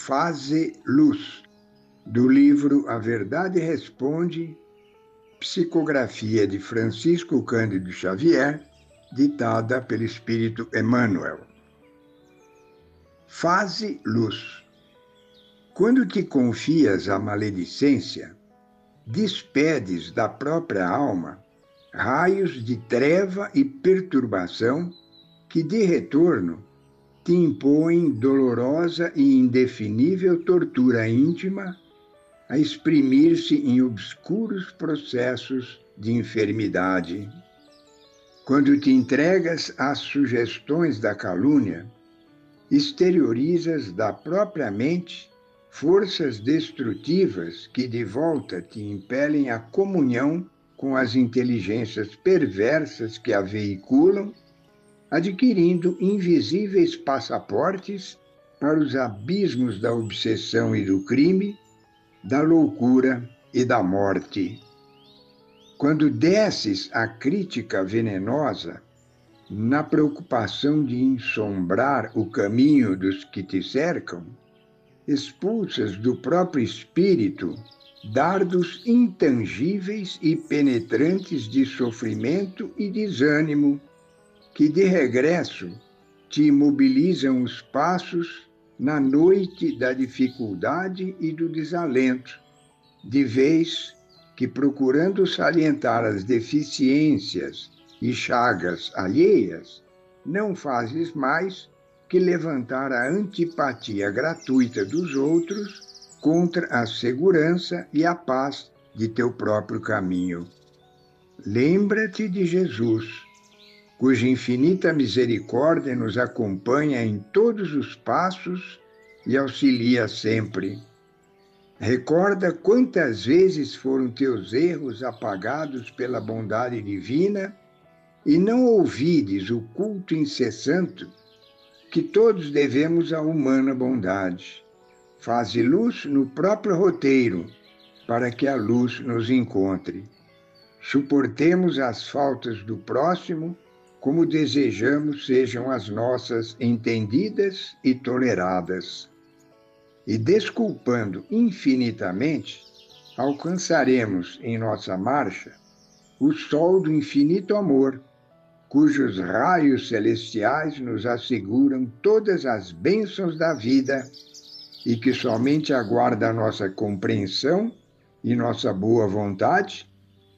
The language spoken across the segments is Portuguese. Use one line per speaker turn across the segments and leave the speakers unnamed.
Faze Luz, do livro A Verdade Responde, psicografia de Francisco Cândido Xavier, ditada pelo Espírito Emmanuel. Faze luz. Quando te confias à maledicência, despedes da própria alma raios de treva e perturbação que, de retorno, te impõem dolorosa e indefinível tortura íntima a exprimir-se em obscuros processos de enfermidade. Quando te entregas às sugestões da calúnia, exteriorizas da própria mente forças destrutivas que de volta te impelem à comunhão com as inteligências perversas que a veiculam adquirindo invisíveis passaportes para os abismos da obsessão e do crime, da loucura e da morte. Quando desces a crítica venenosa, na preocupação de ensombrar o caminho dos que te cercam, expulsas do próprio espírito dardos intangíveis e penetrantes de sofrimento e desânimo que de regresso te imobilizam os passos na noite da dificuldade e do desalento, de vez que, procurando salientar as deficiências e chagas alheias, não fazes mais que levantar a antipatia gratuita dos outros contra a segurança e a paz de teu próprio caminho. Lembra-te de Jesus cuja infinita misericórdia nos acompanha em todos os passos e auxilia sempre. Recorda quantas vezes foram teus erros apagados pela bondade divina e não ouvides o culto incessante que todos devemos à humana bondade. Faze luz no próprio roteiro para que a luz nos encontre. Suportemos as faltas do próximo como desejamos sejam as nossas entendidas e toleradas. E desculpando infinitamente, alcançaremos em nossa marcha o sol do infinito amor, cujos raios celestiais nos asseguram todas as bênçãos da vida e que somente aguarda a nossa compreensão e nossa boa vontade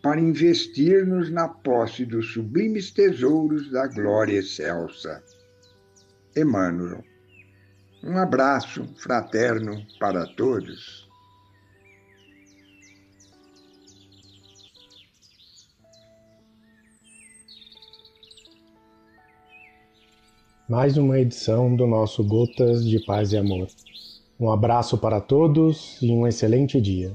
para investir-nos na posse dos sublimes tesouros da glória excelsa. Emmanuel. Um abraço fraterno para todos.
Mais uma edição do nosso Gotas de Paz e Amor. Um abraço para todos e um excelente dia.